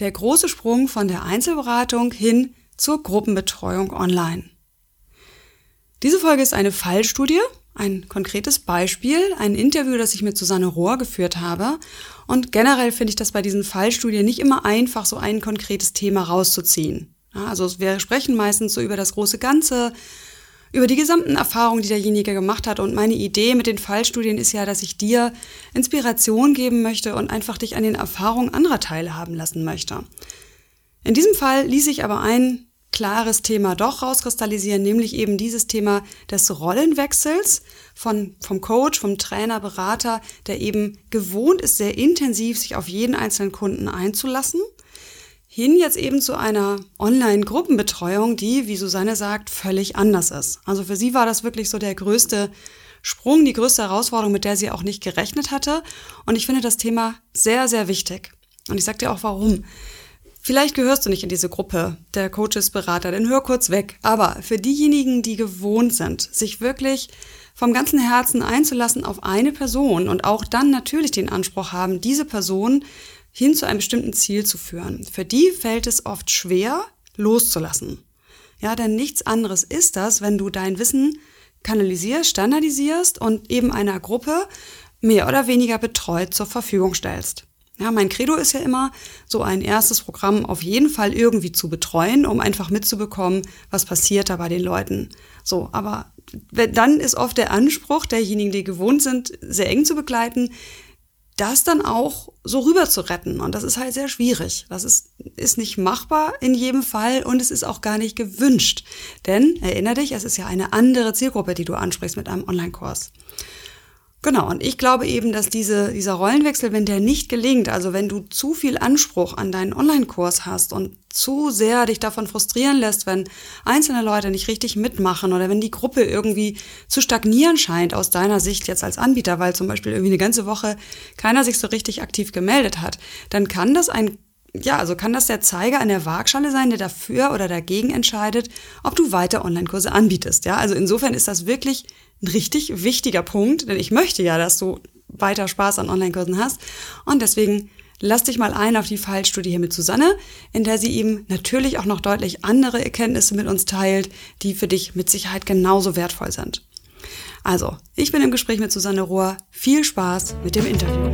Der große Sprung von der Einzelberatung hin zur Gruppenbetreuung online. Diese Folge ist eine Fallstudie, ein konkretes Beispiel, ein Interview, das ich mit Susanne Rohr geführt habe. Und generell finde ich das bei diesen Fallstudien nicht immer einfach, so ein konkretes Thema rauszuziehen. also wir sprechen meistens so über das große Ganze, über die gesamten Erfahrungen, die derjenige gemacht hat. Und meine Idee mit den Fallstudien ist ja, dass ich dir Inspiration geben möchte und einfach dich an den Erfahrungen anderer teilhaben lassen möchte. In diesem Fall ließ ich aber ein klares Thema doch rauskristallisieren, nämlich eben dieses Thema des Rollenwechsels von, vom Coach, vom Trainer, Berater, der eben gewohnt ist, sehr intensiv sich auf jeden einzelnen Kunden einzulassen hin jetzt eben zu einer Online-Gruppenbetreuung, die, wie Susanne sagt, völlig anders ist. Also für sie war das wirklich so der größte Sprung, die größte Herausforderung, mit der sie auch nicht gerechnet hatte. Und ich finde das Thema sehr, sehr wichtig. Und ich sage dir auch warum. Vielleicht gehörst du nicht in diese Gruppe der Coaches, Berater, denn hör kurz weg. Aber für diejenigen, die gewohnt sind, sich wirklich vom ganzen Herzen einzulassen auf eine Person und auch dann natürlich den Anspruch haben, diese Person hin zu einem bestimmten Ziel zu führen. Für die fällt es oft schwer, loszulassen. Ja, denn nichts anderes ist das, wenn du dein Wissen kanalisierst, standardisierst und eben einer Gruppe mehr oder weniger betreut zur Verfügung stellst. Ja, mein Credo ist ja immer, so ein erstes Programm auf jeden Fall irgendwie zu betreuen, um einfach mitzubekommen, was passiert da bei den Leuten. So, aber dann ist oft der Anspruch derjenigen, die gewohnt sind, sehr eng zu begleiten, das dann auch so rüber zu retten. Und das ist halt sehr schwierig. Das ist, ist nicht machbar in jedem Fall und es ist auch gar nicht gewünscht. Denn, erinnere dich, es ist ja eine andere Zielgruppe, die du ansprichst mit einem Online-Kurs. Genau, und ich glaube eben, dass diese, dieser Rollenwechsel, wenn der nicht gelingt, also wenn du zu viel Anspruch an deinen Online-Kurs hast und zu sehr dich davon frustrieren lässt, wenn einzelne Leute nicht richtig mitmachen oder wenn die Gruppe irgendwie zu stagnieren scheint aus deiner Sicht jetzt als Anbieter, weil zum Beispiel irgendwie eine ganze Woche keiner sich so richtig aktiv gemeldet hat, dann kann das ein ja, also kann das der Zeiger an der Waagschale sein, der dafür oder dagegen entscheidet, ob du weiter Online-Kurse anbietest. Ja, also insofern ist das wirklich ein richtig wichtiger Punkt, denn ich möchte ja, dass du weiter Spaß an Online-Kursen hast. Und deswegen lass dich mal ein auf die Fallstudie hier mit Susanne, in der sie eben natürlich auch noch deutlich andere Erkenntnisse mit uns teilt, die für dich mit Sicherheit genauso wertvoll sind. Also, ich bin im Gespräch mit Susanne Rohr. Viel Spaß mit dem Interview.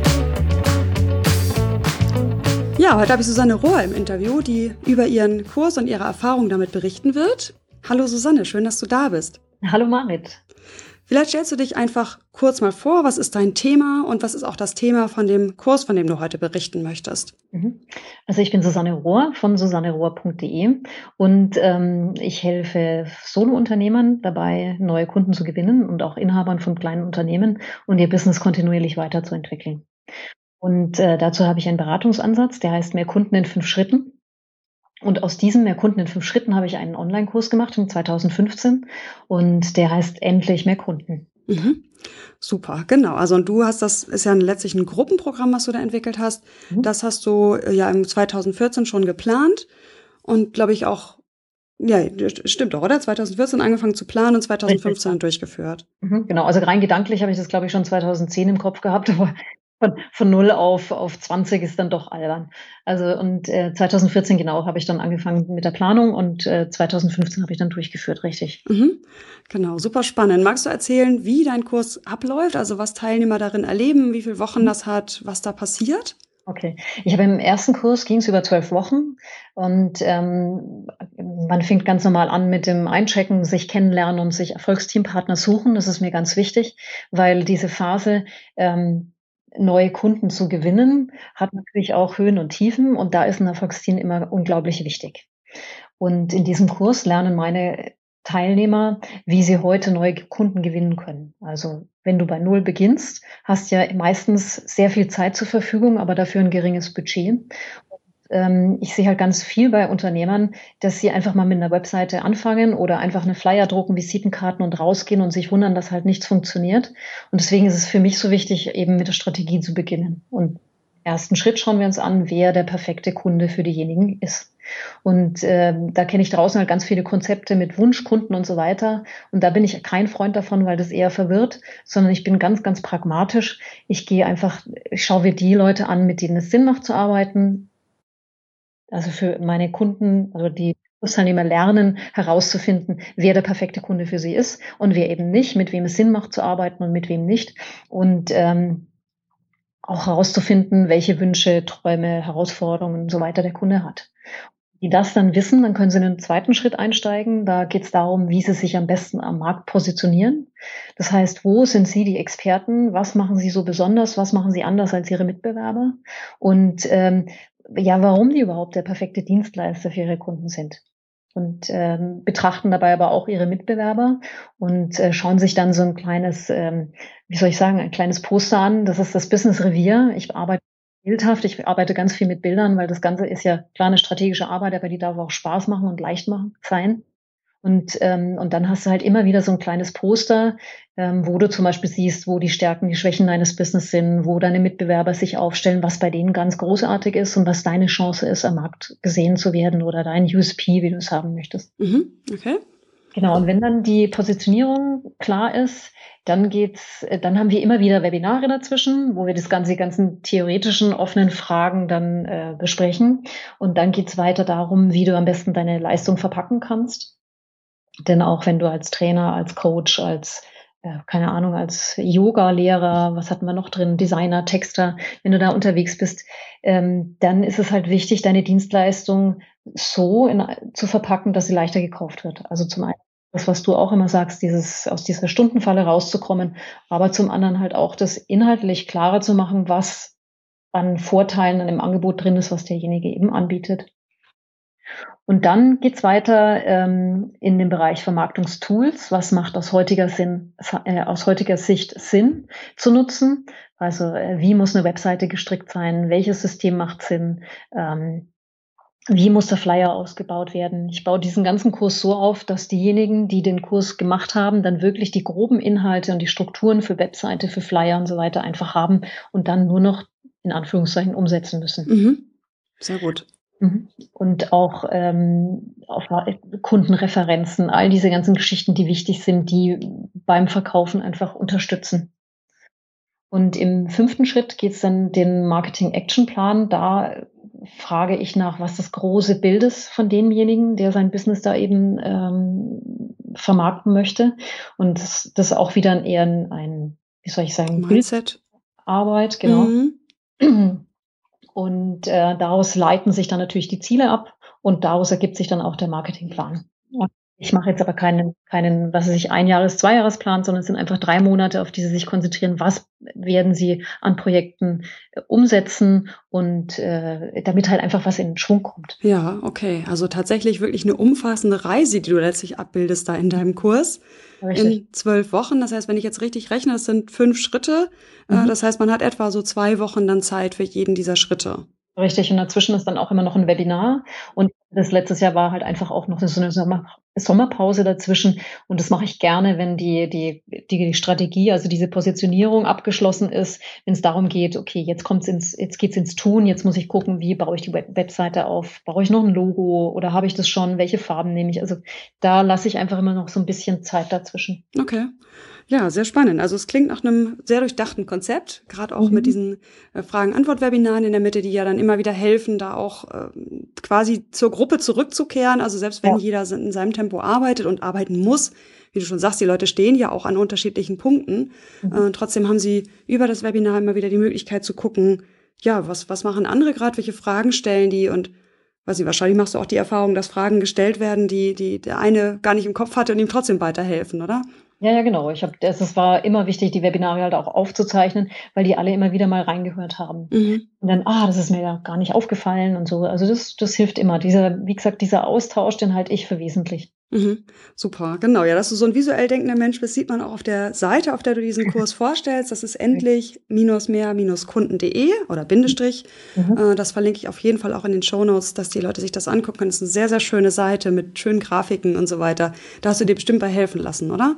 Ja, heute habe ich Susanne Rohr im Interview, die über ihren Kurs und ihre Erfahrungen damit berichten wird. Hallo Susanne, schön, dass du da bist. Hallo Marit. Vielleicht stellst du dich einfach kurz mal vor, was ist dein Thema und was ist auch das Thema von dem Kurs, von dem du heute berichten möchtest? Mhm. Also ich bin Susanne Rohr von susannerohr.de und ähm, ich helfe Solo-Unternehmern dabei, neue Kunden zu gewinnen und auch Inhabern von kleinen Unternehmen und ihr Business kontinuierlich weiterzuentwickeln. Und äh, dazu habe ich einen Beratungsansatz, der heißt Mehr Kunden in fünf Schritten. Und aus diesem Mehr Kunden in fünf Schritten habe ich einen Online-Kurs gemacht in 2015 und der heißt Endlich mehr Kunden. Mhm. Super, genau. Also und du hast das ist ja letztlich ein Gruppenprogramm, was du da entwickelt hast. Mhm. Das hast du äh, ja im 2014 schon geplant und glaube ich auch ja, stimmt doch, oder? 2014 angefangen zu planen und 2015 Richtig. durchgeführt. Mhm, genau, also rein gedanklich habe ich das, glaube ich, schon 2010 im Kopf gehabt, aber von, von 0 auf, auf 20 ist dann doch albern. Also und äh, 2014 genau habe ich dann angefangen mit der Planung und äh, 2015 habe ich dann durchgeführt, richtig. Mhm. Genau, super spannend. Magst du erzählen, wie dein Kurs abläuft, also was Teilnehmer darin erleben, wie viele Wochen mhm. das hat, was da passiert? Okay, ich habe im ersten Kurs ging es über zwölf Wochen und ähm, man fängt ganz normal an mit dem Einchecken, sich kennenlernen und sich Erfolgsteampartner suchen. Das ist mir ganz wichtig, weil diese Phase ähm, neue Kunden zu gewinnen, hat natürlich auch Höhen und Tiefen und da ist ein Erfolgsteam immer unglaublich wichtig. Und in diesem Kurs lernen meine Teilnehmer, wie sie heute neue Kunden gewinnen können. Also wenn du bei Null beginnst, hast ja meistens sehr viel Zeit zur Verfügung, aber dafür ein geringes Budget. Ähm, ich sehe halt ganz viel bei Unternehmern, dass sie einfach mal mit einer Webseite anfangen oder einfach eine Flyer drucken, Visitenkarten und rausgehen und sich wundern, dass halt nichts funktioniert. Und deswegen ist es für mich so wichtig, eben mit der Strategie zu beginnen. Und ersten Schritt schauen wir uns an, wer der perfekte Kunde für diejenigen ist. Und äh, da kenne ich draußen halt ganz viele Konzepte mit Wunschkunden und so weiter. Und da bin ich kein Freund davon, weil das eher verwirrt, sondern ich bin ganz, ganz pragmatisch. Ich gehe einfach, ich schaue mir die Leute an, mit denen es Sinn macht zu arbeiten, also für meine Kunden, also die Kursteilnehmer lernen herauszufinden, wer der perfekte Kunde für sie ist und wer eben nicht, mit wem es Sinn macht zu arbeiten und mit wem nicht. Und ähm, auch herauszufinden, welche Wünsche, Träume, Herausforderungen und so weiter der Kunde hat. Die das dann wissen, dann können sie in den zweiten Schritt einsteigen. Da geht es darum, wie sie sich am besten am Markt positionieren. Das heißt, wo sind Sie die Experten? Was machen Sie so besonders? Was machen Sie anders als Ihre Mitbewerber? Und ähm, ja, warum die überhaupt der perfekte Dienstleister für ihre Kunden sind. Und ähm, betrachten dabei aber auch ihre Mitbewerber und äh, schauen sich dann so ein kleines, ähm, wie soll ich sagen, ein kleines Poster an. Das ist das Business Revier. Ich arbeite bildhaft, ich arbeite ganz viel mit Bildern, weil das Ganze ist ja klar eine strategische Arbeit, aber die darf auch Spaß machen und leicht machen, sein. Und, ähm, und dann hast du halt immer wieder so ein kleines Poster, ähm, wo du zum Beispiel siehst, wo die Stärken, die Schwächen deines Business sind, wo deine Mitbewerber sich aufstellen, was bei denen ganz großartig ist und was deine Chance ist, am Markt gesehen zu werden oder dein USP, wie du es haben möchtest. Mhm, okay. Genau, und wenn dann die Positionierung klar ist, dann geht's, dann haben wir immer wieder Webinare dazwischen, wo wir das ganze, die ganzen theoretischen offenen Fragen dann äh, besprechen. Und dann geht's weiter darum, wie du am besten deine Leistung verpacken kannst. Denn auch wenn du als Trainer, als Coach, als äh, keine Ahnung, als Yoga-Lehrer, was hatten wir noch drin, Designer, Texter, wenn du da unterwegs bist, ähm, dann ist es halt wichtig, deine Dienstleistung so in, zu verpacken, dass sie leichter gekauft wird. Also zum einen das, was du auch immer sagst, dieses aus dieser Stundenfalle rauszukommen, aber zum anderen halt auch das inhaltlich klarer zu machen, was an Vorteilen an dem Angebot drin ist, was derjenige eben anbietet. Und dann geht's weiter ähm, in den Bereich Vermarktungstools. Was macht aus heutiger, Sinn, äh, aus heutiger Sicht Sinn zu nutzen? Also äh, wie muss eine Webseite gestrickt sein? Welches System macht Sinn? Ähm, wie muss der Flyer ausgebaut werden? Ich baue diesen ganzen Kurs so auf, dass diejenigen, die den Kurs gemacht haben, dann wirklich die groben Inhalte und die Strukturen für Webseite, für Flyer und so weiter einfach haben und dann nur noch in Anführungszeichen umsetzen müssen. Mhm. Sehr gut. Mhm. Und auch ähm, auf Kundenreferenzen, all diese ganzen Geschichten, die wichtig sind, die beim Verkaufen einfach unterstützen. Und im fünften Schritt geht es dann den Marketing-Action-Plan. Da frage ich nach, was das große Bild ist von demjenigen, der sein Business da eben ähm, vermarkten möchte. Und das, das ist auch wieder eher ein, wie soll ich sagen, Mindset. Arbeit, genau. Mhm. Und äh, daraus leiten sich dann natürlich die Ziele ab und daraus ergibt sich dann auch der Marketingplan. Ich mache jetzt aber keinen, keinen, was weiß ich, Einjahres-, Zweijahresplan, sondern es sind einfach drei Monate, auf die Sie sich konzentrieren. Was werden Sie an Projekten äh, umsetzen und äh, damit halt einfach was in Schwung kommt. Ja, okay. Also tatsächlich wirklich eine umfassende Reise, die du letztlich abbildest da in deinem Kurs. Richtig. In zwölf Wochen. Das heißt, wenn ich jetzt richtig rechne, das sind fünf Schritte. Äh, mhm. Das heißt, man hat etwa so zwei Wochen dann Zeit für jeden dieser Schritte. Richtig, und dazwischen ist dann auch immer noch ein Webinar. Und das letztes Jahr war halt einfach auch noch so eine Sommer Sommerpause dazwischen. Und das mache ich gerne, wenn die, die, die Strategie, also diese Positionierung abgeschlossen ist, wenn es darum geht, okay, jetzt kommt's ins, jetzt geht's ins Tun, jetzt muss ich gucken, wie baue ich die Web Webseite auf? Brauche ich noch ein Logo oder habe ich das schon? Welche Farben nehme ich? Also da lasse ich einfach immer noch so ein bisschen Zeit dazwischen. Okay. Ja, sehr spannend. Also es klingt nach einem sehr durchdachten Konzept, gerade auch mhm. mit diesen äh, Fragen-Antwort-Webinaren in der Mitte, die ja dann immer wieder helfen, da auch äh, quasi zur Gruppe zurückzukehren. Also selbst wenn ja. jeder in seinem Tempo arbeitet und arbeiten muss, wie du schon sagst, die Leute stehen ja auch an unterschiedlichen Punkten. Mhm. Äh, trotzdem haben sie über das Webinar immer wieder die Möglichkeit zu gucken, ja, was, was machen andere gerade, welche Fragen stellen die und weiß nicht, wahrscheinlich machst du auch die Erfahrung, dass Fragen gestellt werden, die, die der eine gar nicht im Kopf hatte und ihm trotzdem weiterhelfen, oder? Ja, ja, genau. Ich habe, es war immer wichtig, die Webinare halt auch aufzuzeichnen, weil die alle immer wieder mal reingehört haben. Mhm. Und dann, ah, das ist mir ja gar nicht aufgefallen und so. Also das, das hilft immer. Dieser, wie gesagt, dieser Austausch, den halt ich für wesentlich. Mhm. Super, genau. Ja, dass du so ein visuell denkender Mensch bist, sieht man auch auf der Seite, auf der du diesen Kurs vorstellst. Das ist endlich minus mehr minus kunden.de oder Bindestrich. Mhm. Äh, das verlinke ich auf jeden Fall auch in den Show Notes, dass die Leute sich das angucken können. Das ist eine sehr, sehr schöne Seite mit schönen Grafiken und so weiter. Da hast du dir bestimmt bei helfen lassen, oder?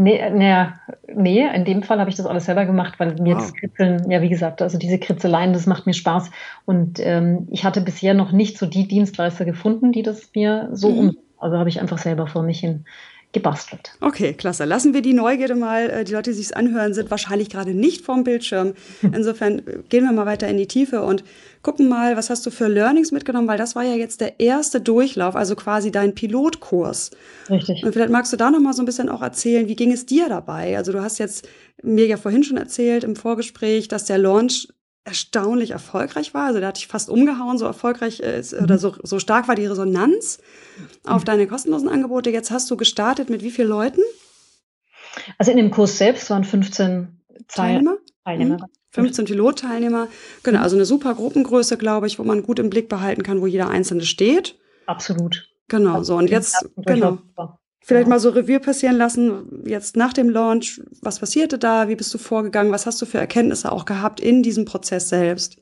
Nee, nee, nee, in dem Fall habe ich das alles selber gemacht, weil mir wow. das Kritzeln, ja wie gesagt, also diese Kritzeleien, das macht mir Spaß. Und ähm, ich hatte bisher noch nicht so die Dienstleister gefunden, die das mir so mhm. um also habe ich einfach selber vor mich hin gebastelt. Okay, klasse. Lassen wir die Neugierde mal. Äh, die Leute, die sich anhören, sind wahrscheinlich gerade nicht vorm Bildschirm. Insofern äh, gehen wir mal weiter in die Tiefe und gucken mal, was hast du für Learnings mitgenommen, weil das war ja jetzt der erste Durchlauf, also quasi dein Pilotkurs. Richtig. Und vielleicht magst du da noch mal so ein bisschen auch erzählen, wie ging es dir dabei? Also du hast jetzt mir ja vorhin schon erzählt im Vorgespräch, dass der Launch erstaunlich erfolgreich war. Also da hatte ich fast umgehauen, so erfolgreich ist, mhm. oder so, so stark war die Resonanz auf deine kostenlosen Angebote. Jetzt hast du gestartet mit wie vielen Leuten? Also in dem Kurs selbst waren 15 Teilnehmer. Teilnehmer. 15 mhm. Pilotteilnehmer. Genau, also eine super Gruppengröße, glaube ich, wo man gut im Blick behalten kann, wo jeder Einzelne steht. Absolut. Genau, so und jetzt, genau. Vielleicht mal so Revue passieren lassen, jetzt nach dem Launch, was passierte da, wie bist du vorgegangen, was hast du für Erkenntnisse auch gehabt in diesem Prozess selbst?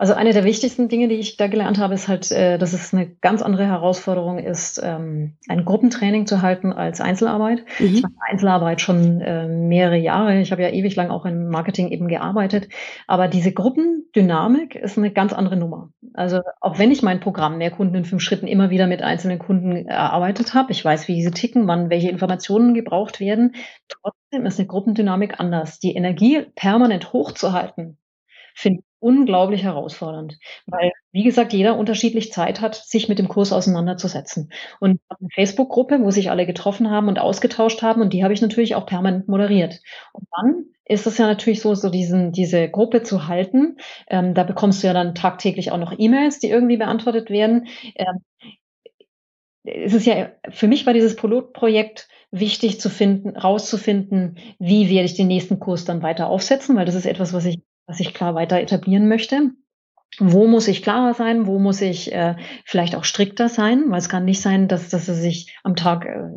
Also eine der wichtigsten Dinge, die ich da gelernt habe, ist halt, äh, dass es eine ganz andere Herausforderung ist, ähm, ein Gruppentraining zu halten als Einzelarbeit. Mhm. Ich mache Einzelarbeit schon äh, mehrere Jahre. Ich habe ja ewig lang auch im Marketing eben gearbeitet. Aber diese Gruppendynamik ist eine ganz andere Nummer. Also auch wenn ich mein Programm mehr Kunden in fünf Schritten immer wieder mit einzelnen Kunden erarbeitet habe, ich weiß, wie diese ticken, wann welche Informationen gebraucht werden, trotzdem ist eine Gruppendynamik anders. Die Energie permanent hochzuhalten, finde ich unglaublich herausfordernd, weil, wie gesagt, jeder unterschiedlich Zeit hat, sich mit dem Kurs auseinanderzusetzen. Und eine Facebook-Gruppe, wo sich alle getroffen haben und ausgetauscht haben, und die habe ich natürlich auch permanent moderiert. Und dann ist es ja natürlich so, so diesen, diese Gruppe zu halten. Ähm, da bekommst du ja dann tagtäglich auch noch E-Mails, die irgendwie beantwortet werden. Ähm, es ist ja, für mich war dieses Pilotprojekt wichtig zu finden, rauszufinden, wie werde ich den nächsten Kurs dann weiter aufsetzen, weil das ist etwas, was ich was ich klar weiter etablieren möchte. Wo muss ich klarer sein? Wo muss ich äh, vielleicht auch strikter sein? Weil es kann nicht sein, dass, dass du sich am Tag äh,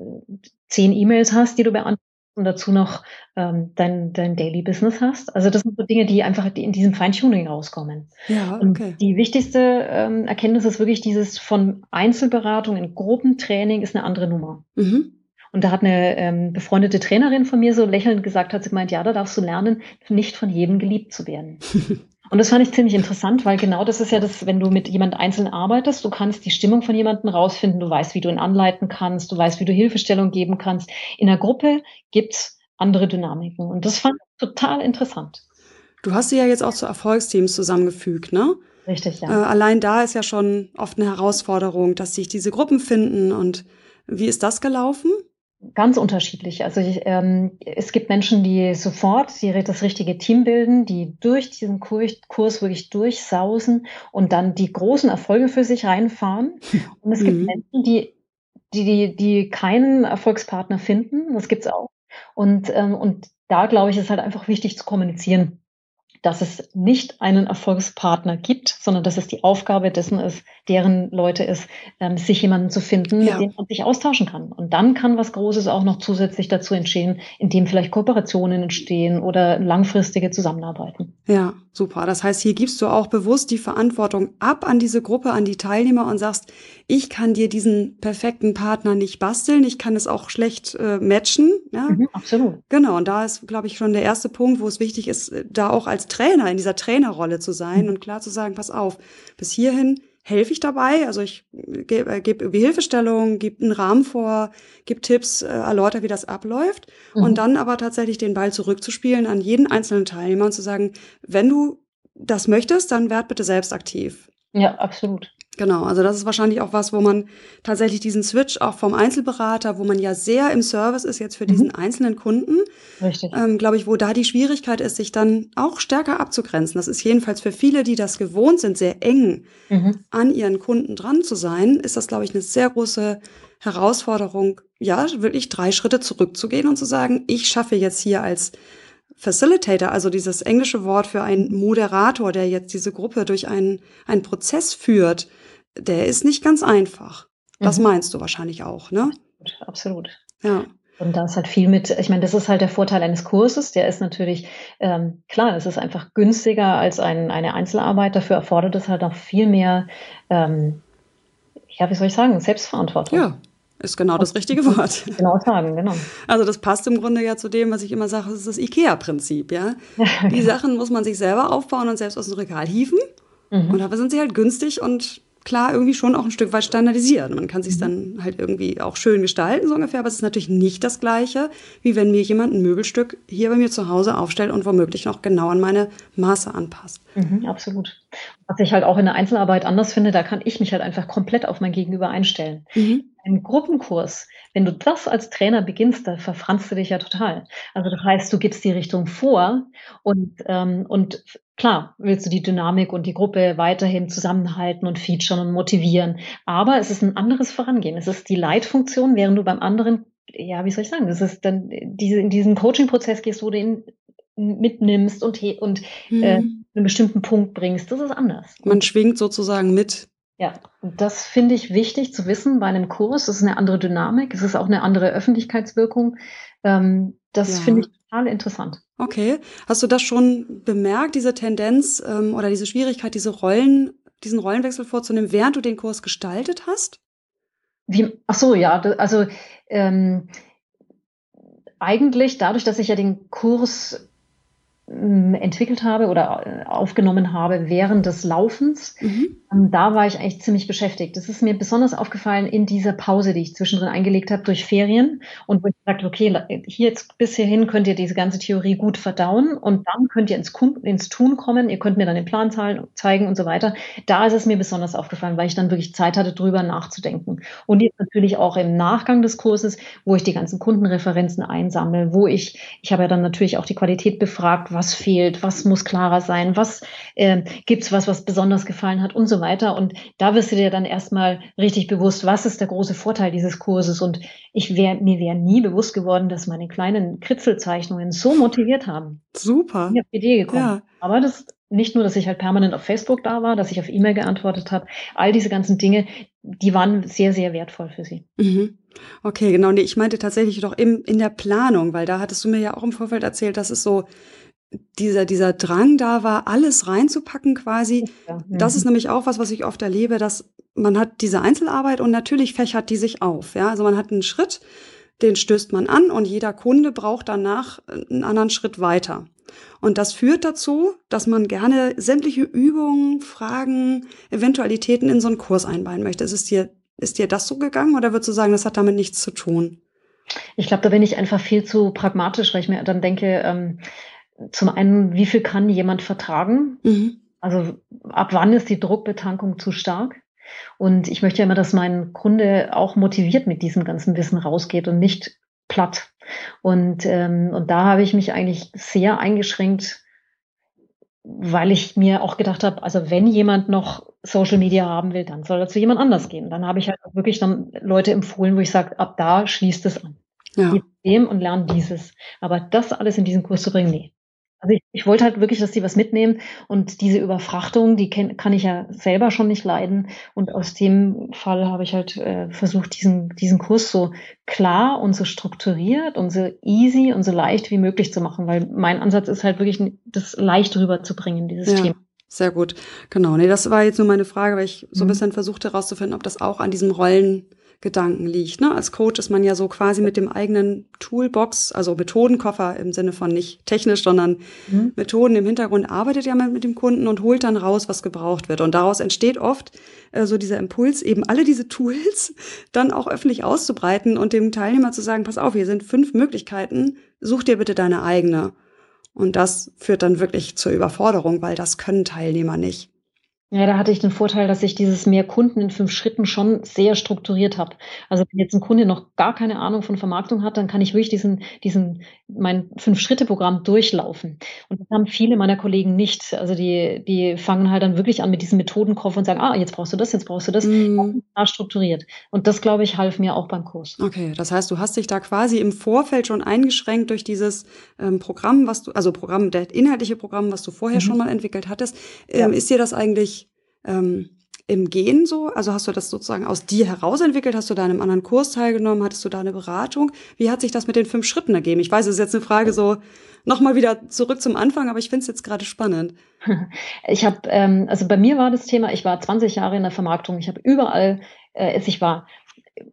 zehn E-Mails hast, die du beantwortest und dazu noch ähm, dein, dein Daily Business hast. Also das sind so Dinge, die einfach in diesem Feintuning rauskommen. Ja, okay. Und die wichtigste ähm, Erkenntnis ist wirklich dieses von Einzelberatung in Gruppentraining ist eine andere Nummer. Mhm. Und da hat eine ähm, befreundete Trainerin von mir so lächelnd gesagt, hat sie gemeint, ja, da darfst du lernen, nicht von jedem geliebt zu werden. Und das fand ich ziemlich interessant, weil genau das ist ja das, wenn du mit jemand einzeln arbeitest, du kannst die Stimmung von jemandem rausfinden, du weißt, wie du ihn anleiten kannst, du weißt, wie du Hilfestellung geben kannst. In der Gruppe gibt's andere Dynamiken. Und das fand ich total interessant. Du hast sie ja jetzt auch zu Erfolgsteams zusammengefügt, ne? Richtig, ja. Äh, allein da ist ja schon oft eine Herausforderung, dass sich diese Gruppen finden. Und wie ist das gelaufen? Ganz unterschiedlich. Also ich, ähm, es gibt Menschen, die sofort die, das richtige Team bilden, die durch diesen Kurs, Kurs wirklich durchsausen und dann die großen Erfolge für sich reinfahren. Und es mhm. gibt Menschen, die, die, die, die keinen Erfolgspartner finden. Das gibt's auch. Und, ähm, und da glaube ich, ist halt einfach wichtig zu kommunizieren dass es nicht einen Erfolgspartner gibt, sondern dass es die Aufgabe dessen ist, deren Leute ist, ähm, sich jemanden zu finden, ja. mit dem man sich austauschen kann. Und dann kann was Großes auch noch zusätzlich dazu entstehen, indem vielleicht Kooperationen entstehen oder langfristige Zusammenarbeiten. Ja, super. Das heißt, hier gibst du auch bewusst die Verantwortung ab an diese Gruppe, an die Teilnehmer und sagst, ich kann dir diesen perfekten Partner nicht basteln, ich kann es auch schlecht äh, matchen. Ja? Mhm, absolut. Genau, und da ist, glaube ich, schon der erste Punkt, wo es wichtig ist, da auch als Trainer in dieser Trainerrolle zu sein und klar zu sagen, pass auf, bis hierhin helfe ich dabei. Also ich gebe äh, geb irgendwie Hilfestellung, gebe einen Rahmen vor, gebe Tipps, äh, erläutere, wie das abläuft. Mhm. Und dann aber tatsächlich den Ball zurückzuspielen an jeden einzelnen Teilnehmer und zu sagen, wenn du das möchtest, dann werd bitte selbst aktiv. Ja, absolut. Genau, also das ist wahrscheinlich auch was, wo man tatsächlich diesen Switch auch vom Einzelberater, wo man ja sehr im Service ist jetzt für diesen mhm. einzelnen Kunden. Ähm, glaube ich, wo da die Schwierigkeit ist, sich dann auch stärker abzugrenzen. Das ist jedenfalls für viele, die das gewohnt sind, sehr eng mhm. an ihren Kunden dran zu sein, ist das, glaube ich, eine sehr große Herausforderung, ja, wirklich drei Schritte zurückzugehen und zu sagen, ich schaffe jetzt hier als Facilitator, also dieses englische Wort für einen Moderator, der jetzt diese Gruppe durch einen, einen Prozess führt, der ist nicht ganz einfach. Das mhm. meinst du wahrscheinlich auch, ne? Absolut. Ja. Und da ist halt viel mit, ich meine, das ist halt der Vorteil eines Kurses, der ist natürlich, ähm, klar, es ist einfach günstiger als ein, eine Einzelarbeit, dafür erfordert es halt auch viel mehr, ähm, ja, wie soll ich sagen, Selbstverantwortung. Ja, ist genau das richtige Wort. Genau sagen, genau. Also das passt im Grunde ja zu dem, was ich immer sage, das ist das IKEA-Prinzip, ja. Die Sachen muss man sich selber aufbauen und selbst aus dem Regal hieven. Mhm. Und dafür sind sie halt günstig und klar irgendwie schon auch ein Stück weit standardisiert. Man kann sich mhm. dann halt irgendwie auch schön gestalten, so ungefähr, aber es ist natürlich nicht das Gleiche, wie wenn mir jemand ein Möbelstück hier bei mir zu Hause aufstellt und womöglich noch genau an meine Maße anpasst. Mhm, absolut. Was ich halt auch in der Einzelarbeit anders finde, da kann ich mich halt einfach komplett auf mein Gegenüber einstellen. Mhm. Im Gruppenkurs, wenn du das als Trainer beginnst, da verfranst du dich ja total. Also das heißt, du gibst die Richtung vor und, ähm, und klar willst du die Dynamik und die Gruppe weiterhin zusammenhalten und featuren und motivieren. Aber es ist ein anderes Vorangehen. Es ist die Leitfunktion, während du beim anderen, ja, wie soll ich sagen, das ist dann diese, in diesen Coaching-Prozess gehst, wo du ihn mitnimmst und, und mhm. äh, einen bestimmten Punkt bringst. Das ist anders. Man schwingt sozusagen mit. Ja, das finde ich wichtig zu wissen bei einem Kurs. Das ist eine andere Dynamik, es ist auch eine andere Öffentlichkeitswirkung. Ähm, das ja. finde ich total interessant. Okay. Hast du das schon bemerkt, diese Tendenz ähm, oder diese Schwierigkeit, diese Rollen, diesen Rollenwechsel vorzunehmen, während du den Kurs gestaltet hast? Wie, ach so, ja, also ähm, eigentlich dadurch, dass ich ja den Kurs entwickelt habe oder äh, aufgenommen habe während des Laufens. Mhm. Ähm, da war ich eigentlich ziemlich beschäftigt. Das ist mir besonders aufgefallen in dieser Pause, die ich zwischendrin eingelegt habe durch Ferien und wo ich gesagt okay, hier jetzt bis hierhin könnt ihr diese ganze Theorie gut verdauen und dann könnt ihr ins, ins Tun kommen. Ihr könnt mir dann den Plan zeigen und so weiter. Da ist es mir besonders aufgefallen, weil ich dann wirklich Zeit hatte, drüber nachzudenken. Und jetzt natürlich auch im Nachgang des Kurses, wo ich die ganzen Kundenreferenzen einsammle, wo ich, ich habe ja dann natürlich auch die Qualität befragt, was fehlt, was muss klarer sein, was äh, gibt es was, was besonders gefallen hat und so weiter. Und da wirst du dir dann erstmal richtig bewusst, was ist der große Vorteil dieses Kurses. Und ich wär, mir wäre nie bewusst geworden, dass meine kleinen Kritzelzeichnungen so motiviert haben. Super. Ich habe die Idee gekommen. Ja. Aber das nicht nur, dass ich halt permanent auf Facebook da war, dass ich auf E-Mail geantwortet habe, all diese ganzen Dinge, die waren sehr, sehr wertvoll für sie. Mhm. Okay, genau. Nee, ich meinte tatsächlich doch im, in der Planung, weil da hattest du mir ja auch im Vorfeld erzählt, dass es so dieser, dieser Drang da war, alles reinzupacken quasi. Ja. Das ist nämlich auch was, was ich oft erlebe, dass man hat diese Einzelarbeit und natürlich fächert die sich auf. Ja, also man hat einen Schritt, den stößt man an und jeder Kunde braucht danach einen anderen Schritt weiter. Und das führt dazu, dass man gerne sämtliche Übungen, Fragen, Eventualitäten in so einen Kurs einbauen möchte. Ist es dir, ist dir das so gegangen oder würdest du sagen, das hat damit nichts zu tun? Ich glaube, da bin ich einfach viel zu pragmatisch, weil ich mir dann denke, ähm, zum einen, wie viel kann jemand vertragen? Mhm. Also ab wann ist die Druckbetankung zu stark? Und ich möchte ja immer, dass mein Kunde auch motiviert mit diesem ganzen Wissen rausgeht und nicht platt. Und, ähm, und da habe ich mich eigentlich sehr eingeschränkt, weil ich mir auch gedacht habe, also wenn jemand noch Social Media haben will, dann soll er zu jemand anders gehen. Dann habe ich halt auch wirklich dann Leute empfohlen, wo ich sage, ab da schließt es an. Ja. Dem und lernen dieses. Aber das alles in diesen Kurs zu bringen, nee. Also ich, ich wollte halt wirklich, dass die was mitnehmen und diese Überfrachtung, die kenn, kann ich ja selber schon nicht leiden. Und aus dem Fall habe ich halt äh, versucht, diesen, diesen Kurs so klar und so strukturiert und so easy und so leicht wie möglich zu machen, weil mein Ansatz ist halt wirklich, das leicht rüberzubringen, dieses ja. Thema. Sehr gut, genau. Nee, das war jetzt nur meine Frage, weil ich so ein mhm. bisschen versucht herauszufinden, ob das auch an diesem Rollen Gedanken liegt. Ne? Als Coach ist man ja so quasi mit dem eigenen Toolbox, also Methodenkoffer im Sinne von nicht technisch, sondern mhm. Methoden im Hintergrund arbeitet ja mit dem Kunden und holt dann raus, was gebraucht wird. Und daraus entsteht oft äh, so dieser Impuls, eben alle diese Tools dann auch öffentlich auszubreiten und dem Teilnehmer zu sagen, pass auf, hier sind fünf Möglichkeiten, such dir bitte deine eigene. Und das führt dann wirklich zur Überforderung, weil das können Teilnehmer nicht. Ja, da hatte ich den Vorteil, dass ich dieses mehr Kunden in fünf Schritten schon sehr strukturiert habe. Also wenn jetzt ein Kunde noch gar keine Ahnung von Vermarktung hat, dann kann ich wirklich diesen, diesen mein Fünf-Schritte-Programm durchlaufen. Und das haben viele meiner Kollegen nicht. Also die, die fangen halt dann wirklich an mit diesem Methodenkoffer und sagen, ah, jetzt brauchst du das, jetzt brauchst du das. Mhm. strukturiert. Und das, glaube ich, half mir auch beim Kurs. Okay, das heißt, du hast dich da quasi im Vorfeld schon eingeschränkt durch dieses ähm, Programm, was du, also Programm, der inhaltliche Programm, was du vorher mhm. schon mal entwickelt hattest. Ähm, ja. Ist dir das eigentlich ähm, im Gehen so? Also hast du das sozusagen aus dir heraus entwickelt? Hast du da in einem anderen Kurs teilgenommen? Hattest du da eine Beratung? Wie hat sich das mit den fünf Schritten ergeben? Ich weiß, es ist jetzt eine Frage so nochmal wieder zurück zum Anfang, aber ich finde es jetzt gerade spannend. Ich habe, ähm, also bei mir war das Thema, ich war 20 Jahre in der Vermarktung, ich habe überall, äh, ich war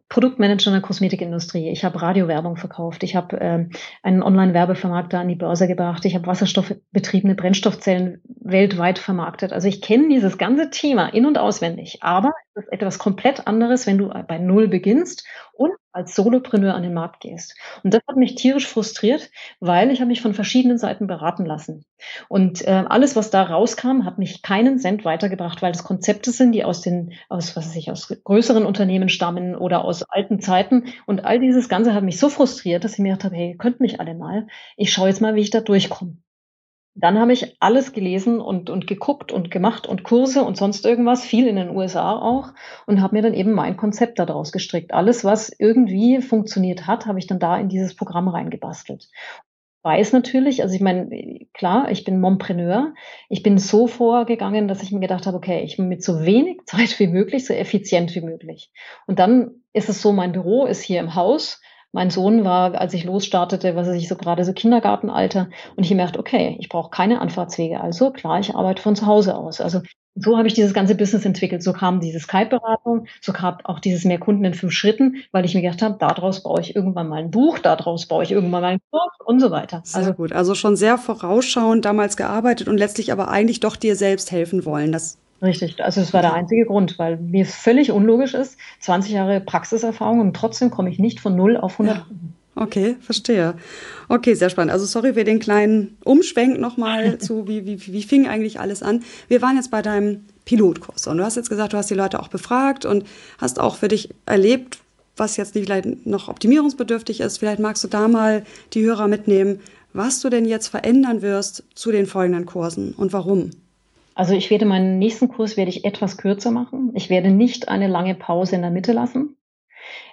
Produktmanager in der Kosmetikindustrie. Ich habe Radiowerbung verkauft. Ich habe ähm, einen Online-Werbevermarkter an die Börse gebracht. Ich habe wasserstoffbetriebene Brennstoffzellen weltweit vermarktet. Also ich kenne dieses ganze Thema in- und auswendig. Aber ist etwas komplett anderes, wenn du bei Null beginnst und als Solopreneur an den Markt gehst. Und das hat mich tierisch frustriert, weil ich habe mich von verschiedenen Seiten beraten lassen. Und äh, alles, was da rauskam, hat mich keinen Cent weitergebracht, weil das Konzepte sind, die aus den, aus was weiß ich, aus größeren Unternehmen stammen oder aus alten Zeiten. Und all dieses Ganze hat mich so frustriert, dass ich mir gedacht habe, hey, könnt mich alle mal. Ich schaue jetzt mal, wie ich da durchkomme. Dann habe ich alles gelesen und, und geguckt und gemacht und Kurse und sonst irgendwas, viel in den USA auch und habe mir dann eben mein Konzept daraus gestrickt. Alles, was irgendwie funktioniert hat, habe ich dann da in dieses Programm reingebastelt. Weiß natürlich, also ich meine, klar, ich bin Mompreneur. Ich bin so vorgegangen, dass ich mir gedacht habe, okay, ich bin mit so wenig Zeit wie möglich, so effizient wie möglich. Und dann ist es so, mein Büro ist hier im Haus mein Sohn war, als ich losstartete, was weiß ich, so gerade so Kindergartenalter. Und ich gemerkt, okay, ich brauche keine Anfahrtswege. Also klar, ich arbeite von zu Hause aus. Also so habe ich dieses ganze Business entwickelt. So kam diese Skype-Beratung, so kam auch dieses mehr Kunden in fünf Schritten, weil ich mir gedacht habe, daraus baue ich irgendwann mal ein Buch, daraus baue ich irgendwann mal ein Kurs und so weiter. Sehr also gut. Also schon sehr vorausschauend damals gearbeitet und letztlich aber eigentlich doch dir selbst helfen wollen. Das Richtig, also es war der einzige Grund, weil mir völlig unlogisch ist, 20 Jahre Praxiserfahrung und trotzdem komme ich nicht von 0 auf 100. Ja. Okay, verstehe. Okay, sehr spannend. Also sorry für den kleinen Umschwenk nochmal zu, wie, wie, wie fing eigentlich alles an. Wir waren jetzt bei deinem Pilotkurs und du hast jetzt gesagt, du hast die Leute auch befragt und hast auch für dich erlebt, was jetzt vielleicht noch optimierungsbedürftig ist. Vielleicht magst du da mal die Hörer mitnehmen, was du denn jetzt verändern wirst zu den folgenden Kursen und warum. Also ich werde meinen nächsten Kurs werde ich etwas kürzer machen. Ich werde nicht eine lange Pause in der Mitte lassen.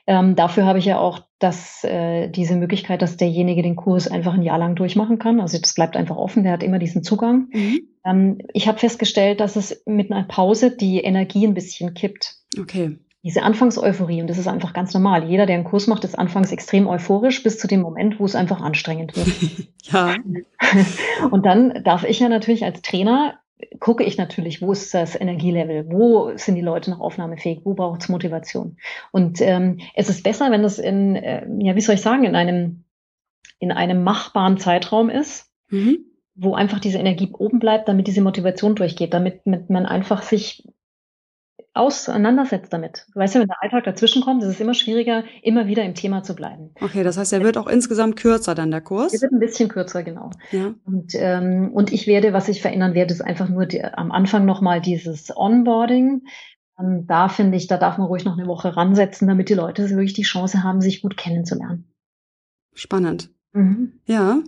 Ähm, dafür habe ich ja auch das, äh, diese Möglichkeit, dass derjenige den Kurs einfach ein Jahr lang durchmachen kann. Also das bleibt einfach offen, der hat immer diesen Zugang. Mhm. Ähm, ich habe festgestellt, dass es mit einer Pause die Energie ein bisschen kippt. Okay. Diese Anfangseuphorie, und das ist einfach ganz normal. Jeder, der einen Kurs macht, ist anfangs extrem euphorisch bis zu dem Moment, wo es einfach anstrengend wird. ja. Und dann darf ich ja natürlich als Trainer gucke ich natürlich, wo ist das Energielevel, wo sind die Leute noch aufnahmefähig, wo braucht es Motivation. Und ähm, es ist besser, wenn das in, äh, ja, wie soll ich sagen, in einem, in einem machbaren Zeitraum ist, mhm. wo einfach diese Energie oben bleibt, damit diese Motivation durchgeht, damit man einfach sich auseinandersetzt damit. Weißt du, wenn der Alltag dazwischen kommt, ist es immer schwieriger, immer wieder im Thema zu bleiben. Okay, das heißt, er wird auch insgesamt kürzer dann der Kurs? Er wird ein bisschen kürzer, genau. Ja. Und, ähm, und ich werde, was ich verändern werde, ist einfach nur die, am Anfang nochmal dieses Onboarding. Und da finde ich, da darf man ruhig noch eine Woche ransetzen, damit die Leute wirklich die Chance haben, sich gut kennenzulernen. Spannend. Mhm. Ja.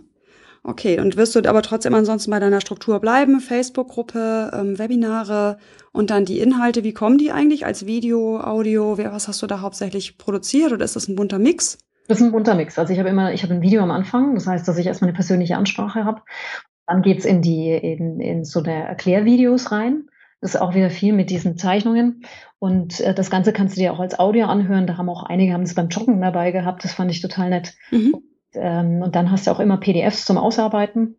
Okay, und wirst du aber trotzdem ansonsten bei deiner Struktur bleiben? Facebook-Gruppe, ähm, Webinare und dann die Inhalte, wie kommen die eigentlich? Als Video, Audio, was hast du da hauptsächlich produziert oder ist das ein bunter Mix? Das ist ein bunter Mix. Also ich habe immer, ich habe ein Video am Anfang, das heißt, dass ich erstmal eine persönliche Ansprache habe. Dann geht's in die, in, in so eine Erklärvideos rein. Das ist auch wieder viel mit diesen Zeichnungen. Und äh, das Ganze kannst du dir auch als Audio anhören. Da haben auch einige haben es beim Joggen dabei gehabt. Das fand ich total nett. Mhm. Ähm, und dann hast du auch immer PDFs zum Ausarbeiten.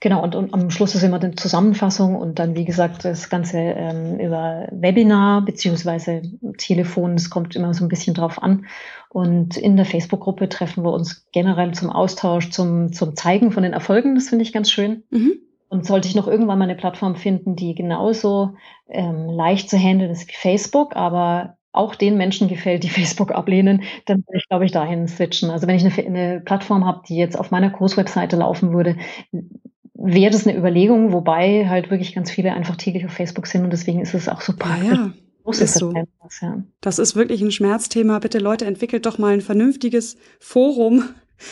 Genau, und, und am Schluss ist immer eine Zusammenfassung und dann, wie gesagt, das Ganze ähm, über Webinar beziehungsweise Telefon, es kommt immer so ein bisschen drauf an. Und in der Facebook-Gruppe treffen wir uns generell zum Austausch, zum, zum Zeigen von den Erfolgen. Das finde ich ganz schön. Mhm. Und sollte ich noch irgendwann mal eine Plattform finden, die genauso ähm, leicht zu handeln ist wie Facebook, aber auch den Menschen gefällt, die Facebook ablehnen, dann würde ich, glaube ich, dahin switchen. Also wenn ich eine, eine Plattform habe, die jetzt auf meiner Kurswebseite laufen würde, wäre das eine Überlegung, wobei halt wirklich ganz viele einfach täglich auf Facebook sind und deswegen ist es auch so praktisch. Ja, ja. Ist so. Ja. Das ist wirklich ein Schmerzthema. Bitte Leute, entwickelt doch mal ein vernünftiges Forum,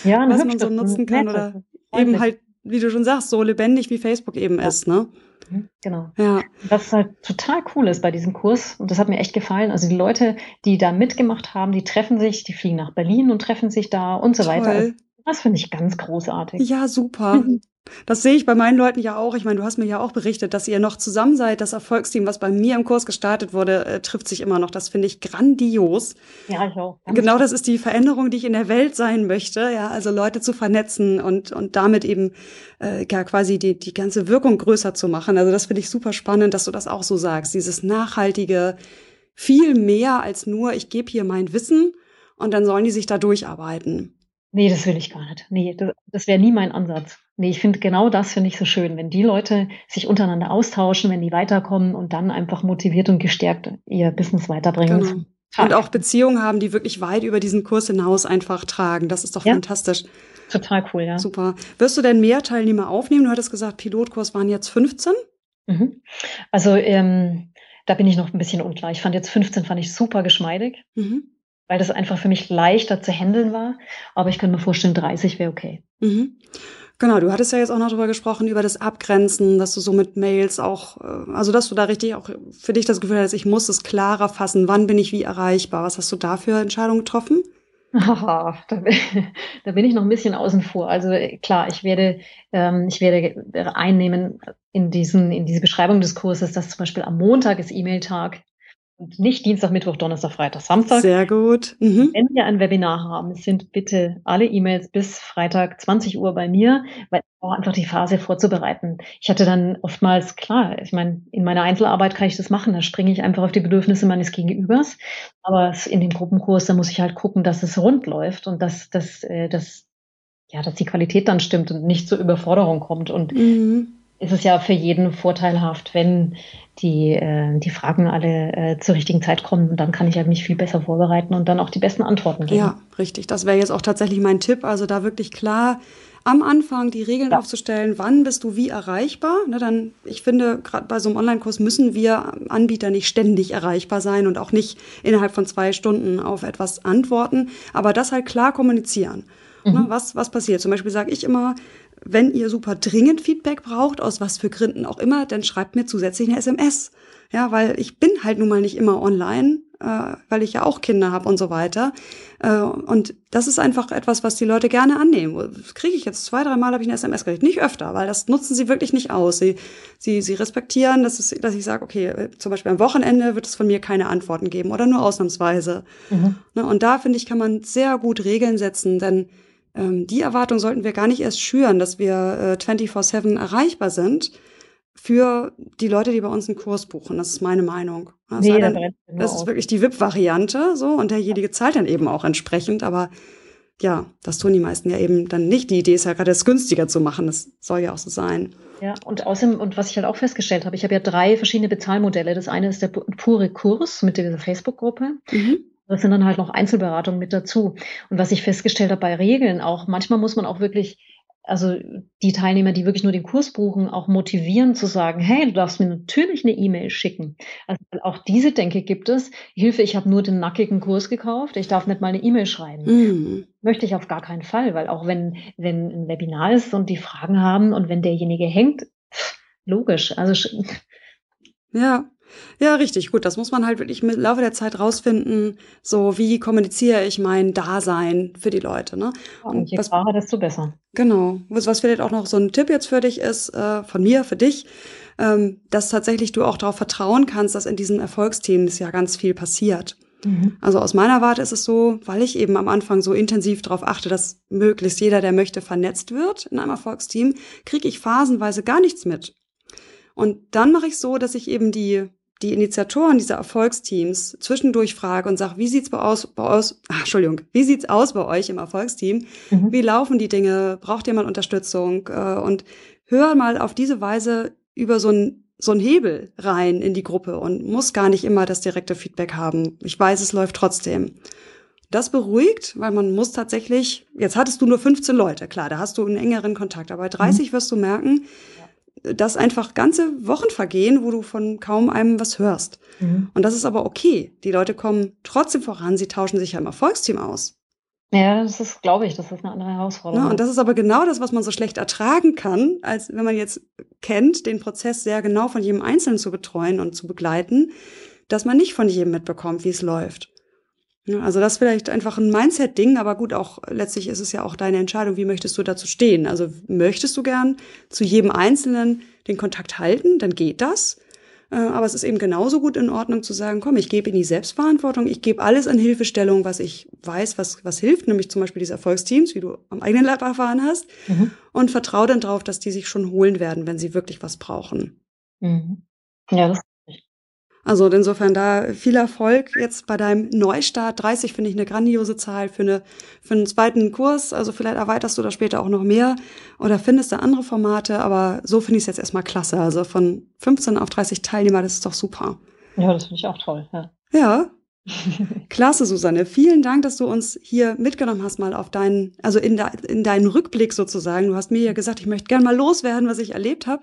ja, was man so nutzen kann oder eben halt, wie du schon sagst, so lebendig wie Facebook eben ist, ne? Mhm, genau. Ja. Was halt total cool ist bei diesem Kurs, und das hat mir echt gefallen, also die Leute, die da mitgemacht haben, die treffen sich, die fliegen nach Berlin und treffen sich da und so Toll. weiter. Also das finde ich ganz großartig. Ja, super. Das sehe ich bei meinen Leuten ja auch. Ich meine, du hast mir ja auch berichtet, dass ihr noch zusammen seid. Das Erfolgsteam, was bei mir im Kurs gestartet wurde, äh, trifft sich immer noch. Das finde ich grandios. Ja, ich auch. Genau das ist die Veränderung, die ich in der Welt sein möchte. Ja, also Leute zu vernetzen und, und damit eben äh, ja quasi die, die ganze Wirkung größer zu machen. Also das finde ich super spannend, dass du das auch so sagst. Dieses nachhaltige, viel mehr als nur, ich gebe hier mein Wissen und dann sollen die sich da durcharbeiten. Nee, das will ich gar nicht. Nee, das, das wäre nie mein Ansatz. Nee, ich finde genau das finde ich so schön, wenn die Leute sich untereinander austauschen, wenn die weiterkommen und dann einfach motiviert und gestärkt ihr Business weiterbringen. Genau. Und auch Beziehungen haben, die wirklich weit über diesen Kurs hinaus einfach tragen. Das ist doch ja. fantastisch. Total cool, ja. Super. Wirst du denn mehr Teilnehmer aufnehmen? Du hattest gesagt, Pilotkurs waren jetzt 15? Mhm. Also ähm, da bin ich noch ein bisschen unklar. Ich fand jetzt 15 fand ich super geschmeidig. Mhm weil das einfach für mich leichter zu handeln war. Aber ich könnte mir vorstellen, 30 wäre okay. Mhm. Genau, du hattest ja jetzt auch noch darüber gesprochen, über das Abgrenzen, dass du so mit Mails auch, äh, also dass du da richtig auch für dich das Gefühl hast, ich muss es klarer fassen, wann bin ich wie erreichbar. Was hast du da für Entscheidungen getroffen? Aha, da, bin, da bin ich noch ein bisschen außen vor. Also klar, ich werde, ähm, ich werde einnehmen in diesen, in diese Beschreibung des Kurses, dass zum Beispiel am Montag ist E-Mail-Tag und nicht Dienstag, Mittwoch, Donnerstag, Freitag, Samstag. Sehr gut. Mhm. Wenn wir ein Webinar haben, sind bitte alle E-Mails bis Freitag 20 Uhr bei mir, weil auch einfach die Phase vorzubereiten. Ich hatte dann oftmals, klar, ich meine, in meiner Einzelarbeit kann ich das machen, da springe ich einfach auf die Bedürfnisse meines Gegenübers. Aber in dem Gruppenkurs, da muss ich halt gucken, dass es rund läuft und dass, dass, äh, dass, ja, dass die Qualität dann stimmt und nicht zur Überforderung kommt. Und mhm ist es ja für jeden vorteilhaft, wenn die, äh, die Fragen alle äh, zur richtigen Zeit kommen. Und dann kann ich ja mich viel besser vorbereiten und dann auch die besten Antworten geben. Ja, richtig. Das wäre jetzt auch tatsächlich mein Tipp. Also da wirklich klar am Anfang die Regeln ja. aufzustellen, wann bist du wie erreichbar. Ne, dann, ich finde, gerade bei so einem Online-Kurs müssen wir Anbieter nicht ständig erreichbar sein und auch nicht innerhalb von zwei Stunden auf etwas antworten, aber das halt klar kommunizieren. Ne, mhm. Ne, was, was passiert? Zum Beispiel sage ich immer, wenn ihr super dringend Feedback braucht, aus was für Gründen auch immer, dann schreibt mir zusätzlich eine SMS. Ja, weil ich bin halt nun mal nicht immer online, äh, weil ich ja auch Kinder habe und so weiter. Äh, und das ist einfach etwas, was die Leute gerne annehmen. Das kriege ich jetzt zwei, dreimal habe ich eine SMS gekriegt, nicht öfter, weil das nutzen sie wirklich nicht aus. Sie, sie, sie respektieren, dass, es, dass ich sage, okay, äh, zum Beispiel am Wochenende wird es von mir keine Antworten geben oder nur ausnahmsweise. Mhm. Ne, und da finde ich, kann man sehr gut Regeln setzen, denn ähm, die Erwartung sollten wir gar nicht erst schüren, dass wir äh, 24-7 erreichbar sind für die Leute, die bei uns einen Kurs buchen. Das ist meine Meinung. Das, nee, dann, das ist wirklich die VIP-Variante, so, und derjenige zahlt dann eben auch entsprechend, aber ja, das tun die meisten ja eben dann nicht. Die Idee ist ja gerade, es günstiger zu machen. Das soll ja auch so sein. Ja, und außerdem, und was ich halt auch festgestellt habe, ich habe ja drei verschiedene Bezahlmodelle. Das eine ist der pure Kurs mit dieser Facebook-Gruppe. Mhm. Das sind dann halt noch Einzelberatungen mit dazu. Und was ich festgestellt habe bei Regeln auch, manchmal muss man auch wirklich, also die Teilnehmer, die wirklich nur den Kurs buchen, auch motivieren zu sagen, hey, du darfst mir natürlich eine E-Mail schicken. Also auch diese Denke gibt es. Hilfe, ich habe nur den nackigen Kurs gekauft, ich darf nicht mal eine E-Mail schreiben. Mhm. Möchte ich auf gar keinen Fall, weil auch wenn, wenn ein Webinar ist und die Fragen haben und wenn derjenige hängt, logisch. Also ja, ja, richtig, gut. Das muss man halt wirklich im Laufe der Zeit rausfinden. So, wie kommuniziere ich mein Dasein für die Leute, ne? und je was, klarer, desto besser. Genau. Was, was vielleicht auch noch so ein Tipp jetzt für dich ist, äh, von mir, für dich, ähm, dass tatsächlich du auch darauf vertrauen kannst, dass in diesen Erfolgsteams ja ganz viel passiert. Mhm. Also aus meiner Warte ist es so, weil ich eben am Anfang so intensiv darauf achte, dass möglichst jeder, der möchte, vernetzt wird in einem Erfolgsteam, kriege ich phasenweise gar nichts mit. Und dann mache ich so, dass ich eben die die Initiatoren dieser Erfolgsteams zwischendurch frage und sage, wie sieht's bei aus, bei aus, ach, Entschuldigung, wie sieht's aus bei euch im Erfolgsteam? Mhm. Wie laufen die Dinge? Braucht ihr mal Unterstützung? Äh, und hör mal auf diese Weise über so ein so ein Hebel rein in die Gruppe und muss gar nicht immer das direkte Feedback haben. Ich weiß, es läuft trotzdem. Das beruhigt, weil man muss tatsächlich, jetzt hattest du nur 15 Leute, klar, da hast du einen engeren Kontakt, aber bei 30 mhm. wirst du merken, dass einfach ganze Wochen vergehen, wo du von kaum einem was hörst. Mhm. Und das ist aber okay. Die Leute kommen trotzdem voran, sie tauschen sich ja im Erfolgsteam aus. Ja, das ist, glaube ich, das ist eine andere Herausforderung. Ja, und das ist aber genau das, was man so schlecht ertragen kann, als wenn man jetzt kennt, den Prozess sehr genau von jedem Einzelnen zu betreuen und zu begleiten, dass man nicht von jedem mitbekommt, wie es läuft. Also das ist vielleicht einfach ein Mindset-Ding, aber gut, auch letztlich ist es ja auch deine Entscheidung, wie möchtest du dazu stehen. Also möchtest du gern zu jedem Einzelnen den Kontakt halten, dann geht das. Äh, aber es ist eben genauso gut in Ordnung zu sagen, komm, ich gebe in die Selbstverantwortung, ich gebe alles an Hilfestellung, was ich weiß, was, was hilft, nämlich zum Beispiel diese Erfolgsteams, wie du am eigenen Leib erfahren hast, mhm. und vertraue dann darauf, dass die sich schon holen werden, wenn sie wirklich was brauchen. Mhm. Ja, das also insofern da viel Erfolg jetzt bei deinem Neustart. 30 finde ich eine grandiose Zahl für, eine, für einen zweiten Kurs. Also vielleicht erweiterst du da später auch noch mehr oder findest da andere Formate. Aber so finde ich es jetzt erstmal klasse. Also von 15 auf 30 Teilnehmer, das ist doch super. Ja, das finde ich auch toll. Ja. ja. Klasse, Susanne. Vielen Dank, dass du uns hier mitgenommen hast, mal auf deinen, also in, de, in deinen Rückblick sozusagen. Du hast mir ja gesagt, ich möchte gern mal loswerden, was ich erlebt habe.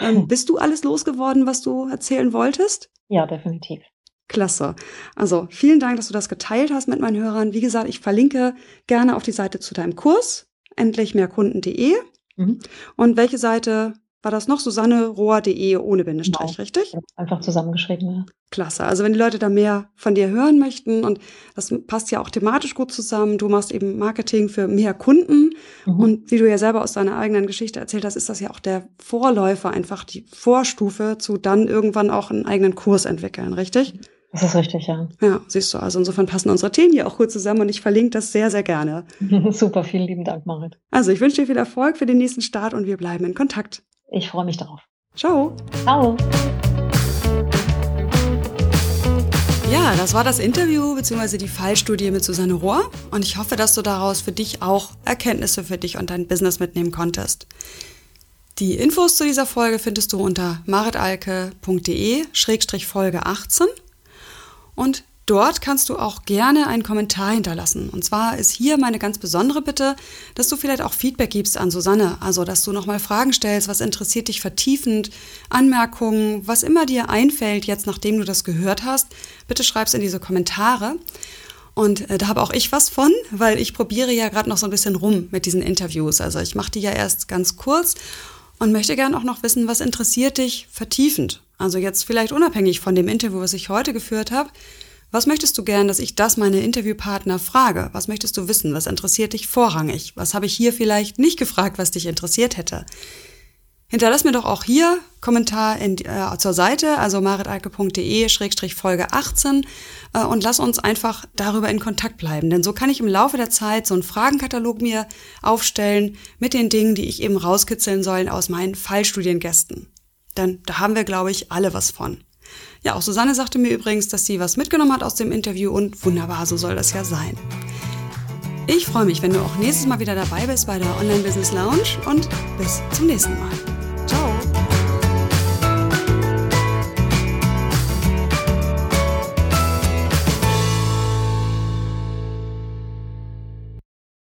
Ähm, bist du alles losgeworden, was du erzählen wolltest? Ja, definitiv. Klasse. Also vielen Dank, dass du das geteilt hast mit meinen Hörern. Wie gesagt, ich verlinke gerne auf die Seite zu deinem Kurs, endlichmehrkunden.de. Mhm. Und welche Seite war das noch? susannerohr.de ohne Bindestrich, genau. richtig? Einfach zusammengeschrieben, ja. Klasse. Also wenn die Leute da mehr von dir hören möchten und das passt ja auch thematisch gut zusammen, du machst eben Marketing für mehr Kunden mhm. und wie du ja selber aus deiner eigenen Geschichte erzählt hast, ist das ja auch der Vorläufer, einfach die Vorstufe zu dann irgendwann auch einen eigenen Kurs entwickeln, richtig? Das ist richtig, ja. Ja, siehst du. Also insofern passen unsere Themen hier auch gut zusammen und ich verlinke das sehr, sehr gerne. Super, vielen lieben Dank, Marit. Also ich wünsche dir viel Erfolg für den nächsten Start und wir bleiben in Kontakt. Ich freue mich darauf. Ciao. Ciao. Ja, das war das Interview bzw. die Fallstudie mit Susanne Rohr und ich hoffe, dass du daraus für dich auch Erkenntnisse für dich und dein Business mitnehmen konntest. Die Infos zu dieser Folge findest du unter maritalke.de-folge 18 und Dort kannst du auch gerne einen Kommentar hinterlassen. Und zwar ist hier meine ganz besondere Bitte, dass du vielleicht auch Feedback gibst an Susanne. Also, dass du nochmal Fragen stellst, was interessiert dich vertiefend, Anmerkungen, was immer dir einfällt, jetzt nachdem du das gehört hast. Bitte schreib's in diese Kommentare. Und äh, da habe auch ich was von, weil ich probiere ja gerade noch so ein bisschen rum mit diesen Interviews. Also ich mache die ja erst ganz kurz und möchte gerne auch noch wissen, was interessiert dich vertiefend. Also jetzt vielleicht unabhängig von dem Interview, was ich heute geführt habe. Was möchtest du gern, dass ich das meine Interviewpartner frage? Was möchtest du wissen? Was interessiert dich vorrangig? Was habe ich hier vielleicht nicht gefragt, was dich interessiert hätte? Hinterlass mir doch auch hier Kommentar in, äh, zur Seite, also maritalke.de-folge 18 äh, und lass uns einfach darüber in Kontakt bleiben. Denn so kann ich im Laufe der Zeit so einen Fragenkatalog mir aufstellen mit den Dingen, die ich eben rauskitzeln soll aus meinen Fallstudiengästen. Denn da haben wir, glaube ich, alle was von. Ja, auch Susanne sagte mir übrigens, dass sie was mitgenommen hat aus dem Interview und wunderbar, so soll das ja sein. Ich freue mich, wenn du auch nächstes Mal wieder dabei bist bei der Online Business Lounge und bis zum nächsten Mal.